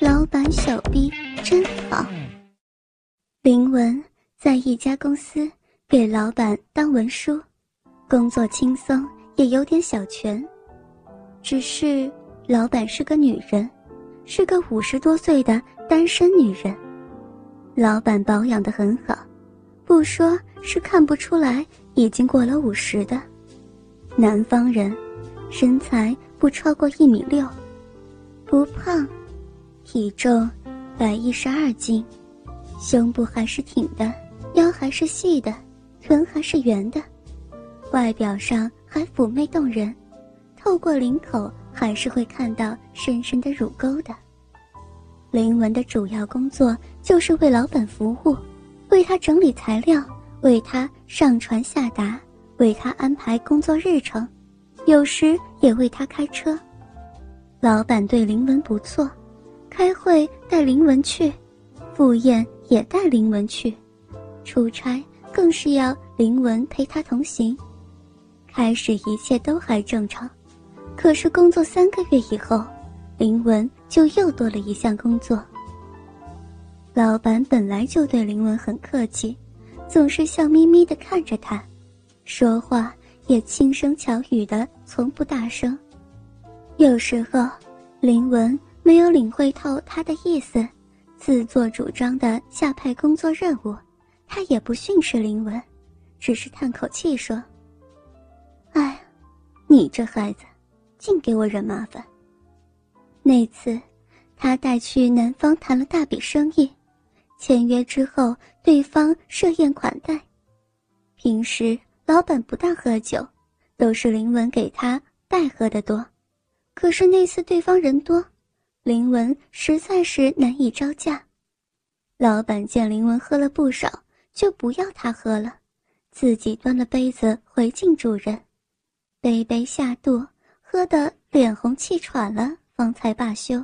老板小逼真好。林文在一家公司给老板当文书，工作轻松，也有点小权。只是老板是个女人，是个五十多岁的单身女人。老板保养的很好，不说是看不出来已经过了五十的。南方人，身材不超过一米六，不胖，体重百一十二斤，胸部还是挺的，腰还是细的，臀还是圆的，外表上还妩媚动人，透过领口还是会看到深深的乳沟的。林文的主要工作就是为老板服务，为他整理材料，为他上传下达。为他安排工作日程，有时也为他开车。老板对林文不错，开会带林文去，赴宴也带林文去，出差更是要林文陪他同行。开始一切都还正常，可是工作三个月以后，林文就又多了一项工作。老板本来就对林文很客气，总是笑眯眯地看着他。说话也轻声巧语的，从不大声。有时候，林文没有领会透他的意思，自作主张的下派工作任务，他也不训斥林文，只是叹口气说：“哎，你这孩子，净给我惹麻烦。”那次，他带去南方谈了大笔生意，签约之后，对方设宴款待，平时。老板不大喝酒，都是林文给他代喝的多。可是那次对方人多，林文实在是难以招架。老板见林文喝了不少，就不要他喝了，自己端了杯子回敬主人，杯杯下肚，喝得脸红气喘了，方才罢休。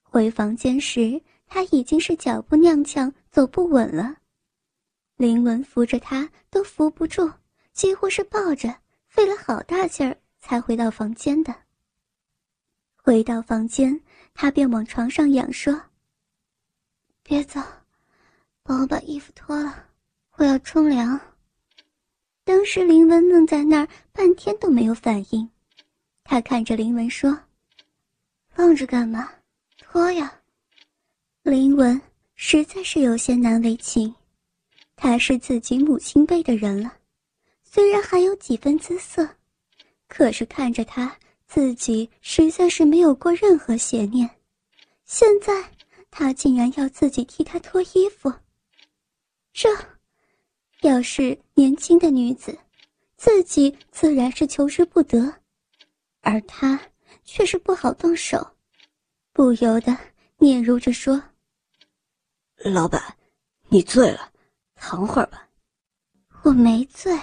回房间时，他已经是脚步踉跄，走不稳了。林文扶着他都扶不住。几乎是抱着，费了好大劲儿才回到房间的。回到房间，他便往床上仰，说：“别走，帮我把衣服脱了，我要冲凉。”当时林文愣在那儿，半天都没有反应。他看着林文说：“愣着干嘛？脱呀！”林文实在是有些难为情，他是自己母亲辈的人了。虽然还有几分姿色，可是看着他自己实在是没有过任何邪念。现在他竟然要自己替他脱衣服，这要是年轻的女子，自己自然是求之不得，而他却是不好动手，不由得嗫嚅着说：“老板，你醉了，躺会儿吧。”我没醉。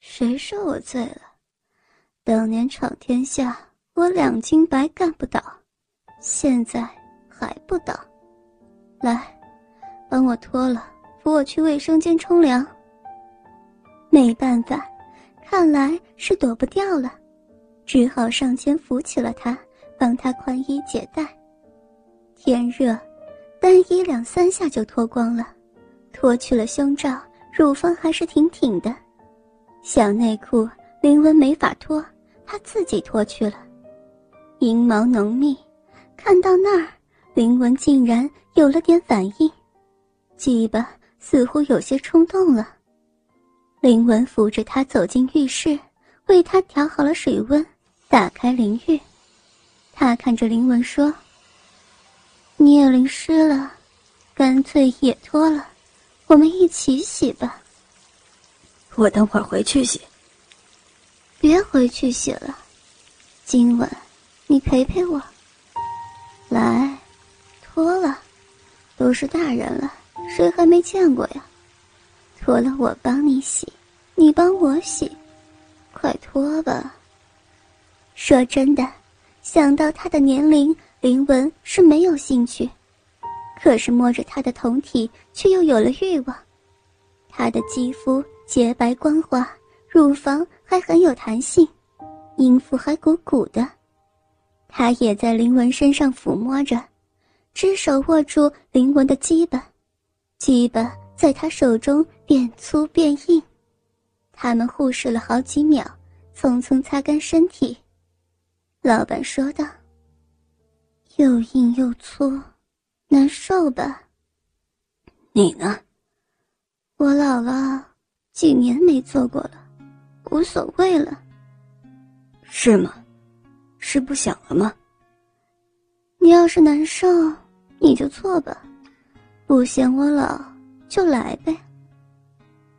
谁说我醉了？当年闯天下，我两斤白干不倒，现在还不倒。来，帮我脱了，扶我去卫生间冲凉。没办法，看来是躲不掉了，只好上前扶起了他，帮他宽衣解带。天热，单衣两三下就脱光了，脱去了胸罩，乳房还是挺挺的。小内裤林文没法脱，他自己脱去了。阴毛浓密，看到那儿，林文竟然有了点反应，鸡巴似乎有些冲动了。林文扶着他走进浴室，为他调好了水温，打开淋浴。他看着林文说：“你也淋湿了，干脆也脱了，我们一起洗吧。”我等会儿回去洗。别回去洗了，今晚你陪陪我。来，脱了，都是大人了，谁还没见过呀？脱了我帮你洗，你帮我洗，快脱吧。说真的，想到他的年龄，林文是没有兴趣，可是摸着他的酮体，却又有了欲望。他的肌肤。洁白光滑，乳房还很有弹性，阴部还鼓鼓的。他也在林文身上抚摸着，只手握住林文的基巴，基巴在他手中变粗变硬。他们互视了好几秒，匆匆擦干身体。老板说道：“又硬又粗，难受吧？”你呢？我老了，几年没做过了，无所谓了。是吗？是不想了吗？你要是难受，你就做吧；不嫌我老，就来呗。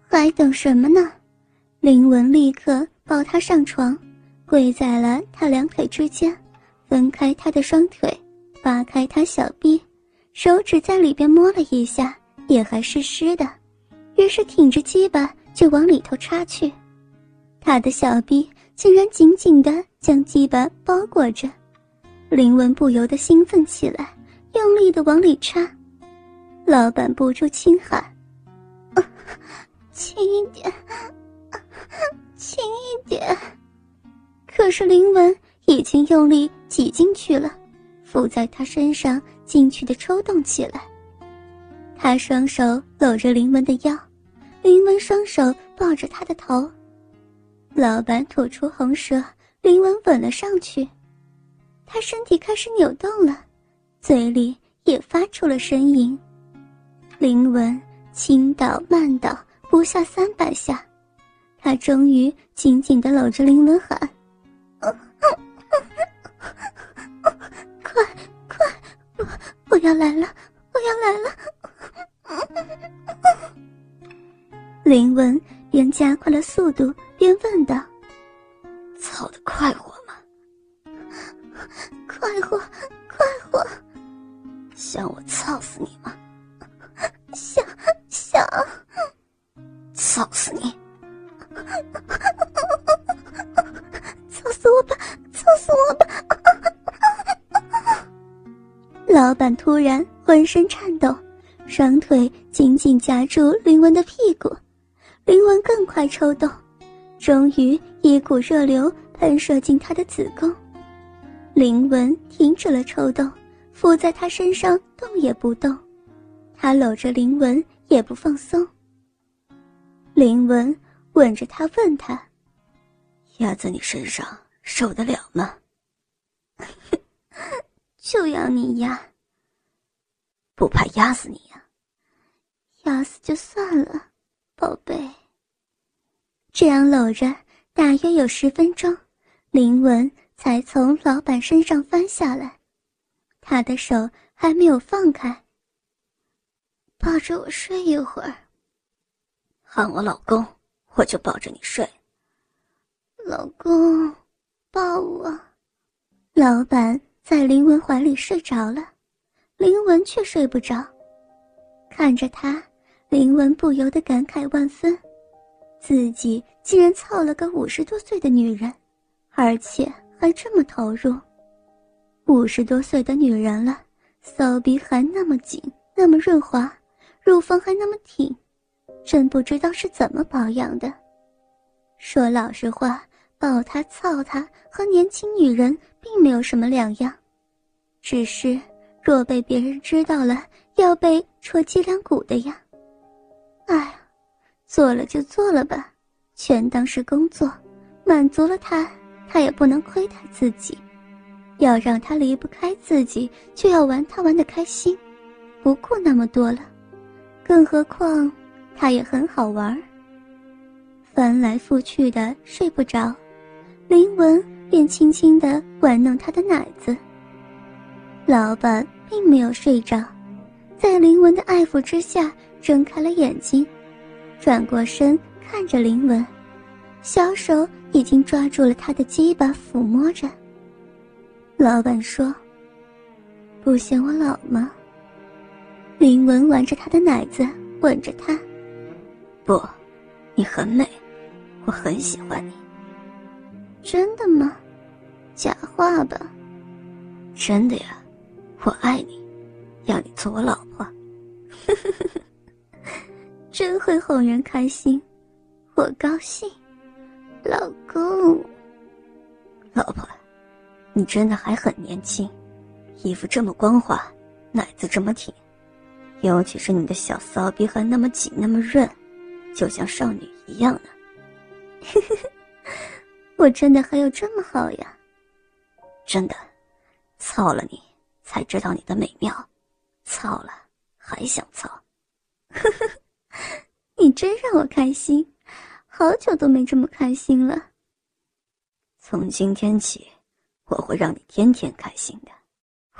还等什么呢？林文立刻抱他上床，跪在了他两腿之间，分开他的双腿，扒开他小臂，手指在里边摸了一下。也还湿湿的，于是挺着鸡巴就往里头插去，他的小臂竟然紧紧的将鸡巴包裹着，林文不由得兴奋起来，用力的往里插，老板不住轻喊：“轻一点，轻一点。”可是林文已经用力挤进去了，附在他身上进去的抽动起来。他双手搂着林文的腰，林文双手抱着他的头。老板吐出红舌，林文吻了上去。他身体开始扭动了，嘴里也发出了呻吟。林文轻倒慢倒，不下三百下，他终于紧紧地搂着林文喊：“快快，我我要来了，我要来了！”林文便加快了速度边问道：“操的快活吗？快活，快活！想我操死你吗？想，想！操死你！操死我吧！操死我吧！”老板突然浑身颤抖。双腿紧紧夹住林文的屁股，林文更快抽动，终于一股热流喷射进他的子宫。林文停止了抽动，附在他身上动也不动，他搂着林文也不放松。林文吻着他问他：“压在你身上受得了吗？” 就要你压。不怕压死你呀？压死就算了，宝贝。这样搂着，大约有十分钟，林文才从老板身上翻下来，他的手还没有放开。抱着我睡一会儿。喊我老公，我就抱着你睡。老公，抱我。老板在林文怀里睡着了。林文却睡不着，看着他，林文不由得感慨万分，自己竟然操了个五十多岁的女人，而且还这么投入。五十多岁的女人了，骚逼还那么紧，那么润滑，乳房还那么挺，真不知道是怎么保养的。说老实话，抱她操她和年轻女人并没有什么两样，只是。若被别人知道了，要被戳脊梁骨的呀！哎，做了就做了吧，全当是工作，满足了他，他也不能亏待自己。要让他离不开自己，就要玩他玩的开心，不顾那么多了。更何况，他也很好玩。翻来覆去的睡不着，林文便轻轻的玩弄他的奶子。老板并没有睡着，在林文的爱抚之下，睁开了眼睛，转过身看着林文，小手已经抓住了他的鸡巴，抚摸着。老板说：“不嫌我老吗？”林文玩着他的奶子，吻着他：“不，你很美，我很喜欢你。”真的吗？假话吧？真的呀。我爱你，要你做我老婆，真会哄人开心，我高兴，老公，老婆，你真的还很年轻，衣服这么光滑，奶子这么挺，尤其是你的小骚逼还那么紧那么润，就像少女一样呢。我真的还有这么好呀？真的，操了你才知道你的美妙，操了还想操。呵呵呵真让我开心，好久都没这么开心了。从今天起，我会让你天天开心的。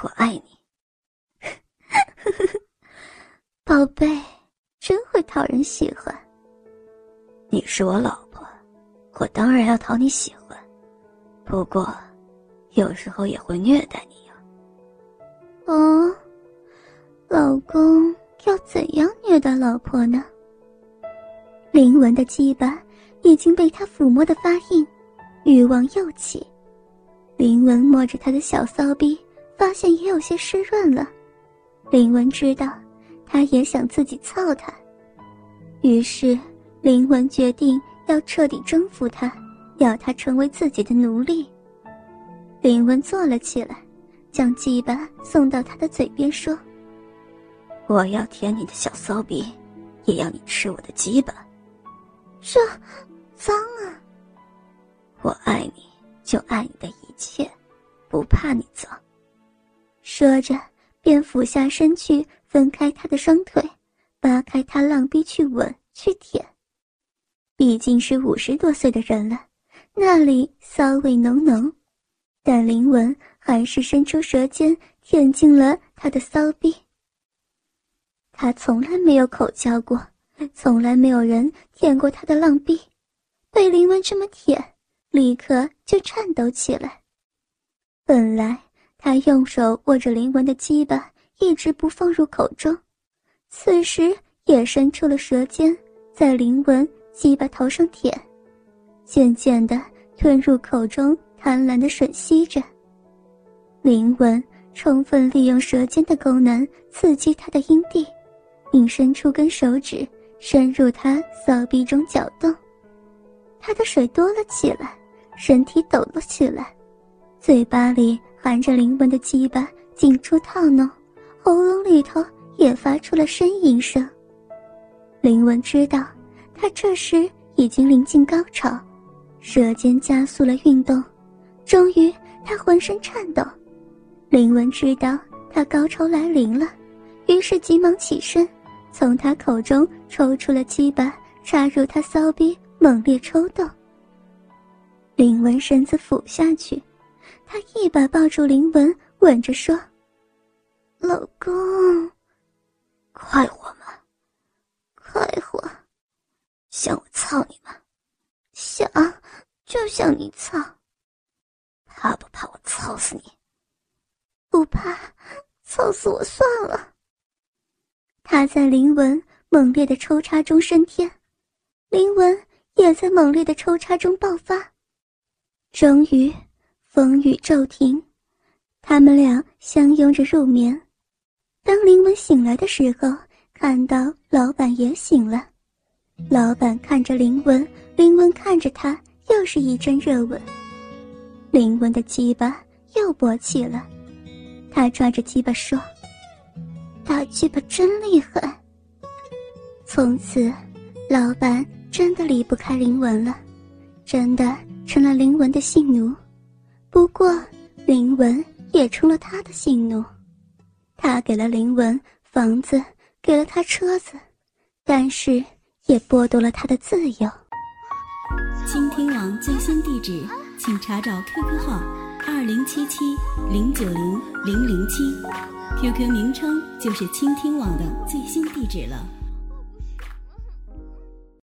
我爱你，宝贝，真会讨人喜欢。你是我老婆，我当然要讨你喜欢。不过，有时候也会虐待你呀。哦，老公要怎样虐待老婆呢？林文的鸡巴已经被他抚摸的发硬，欲望又起。林文摸着他的小骚逼。发现也有些湿润了，林文知道，他也想自己操他，于是林文决定要彻底征服他，要他成为自己的奴隶。林文坐了起来，将鸡巴送到他的嘴边说：“我要舔你的小骚逼，也要你吃我的鸡巴。”这，脏啊！我爱你，就爱你的一切，不怕你脏。说着，便俯下身去，分开他的双腿，扒开他浪逼去吻去舔。毕竟是五十多岁的人了，那里骚味浓浓，但林文还是伸出舌尖舔进了他的骚逼。他从来没有口交过，从来没有人舔过他的浪逼，被林文这么舔，立刻就颤抖起来。本来。他用手握着林文的鸡巴，一直不放入口中，此时也伸出了舌尖，在林文鸡巴头上舔，渐渐的吞入口中，贪婪的吮吸着。林文充分利用舌尖的功能，刺激他的阴蒂，并伸出根手指，深入他骚逼中搅动。他的水多了起来，身体抖了起来，嘴巴里。含着灵文的鸡巴进出套弄，喉咙里头也发出了呻吟声。灵文知道，他这时已经临近高潮，舌尖加速了运动，终于他浑身颤抖。灵文知道他高潮来临了，于是急忙起身，从他口中抽出了鸡巴，插入他骚逼，猛烈抽动。灵文身子俯下去。他一把抱住林文，吻着说：“老公，快活吗？快活。想我操你吗？想，就想你操。怕不怕我操死你？不怕，操死我算了。”他在林文猛烈的抽插中升天，林文也在猛烈的抽插中爆发，终于。风雨骤停，他们俩相拥着入眠。当林文醒来的时候，看到老板也醒了。老板看着林文，林文看着他，又是一阵热吻。林文的鸡巴又勃起了，他抓着鸡巴说：“大鸡巴真厉害。”从此，老板真的离不开林文了，真的成了林文的性奴。不过，林文也成了他的性奴，他给了林文房子，给了他车子，但是也剥夺了他的自由。倾听网最新地址，请查找 QQ 号二零七七零九零零零七，QQ 名称就是倾听网的最新地址了。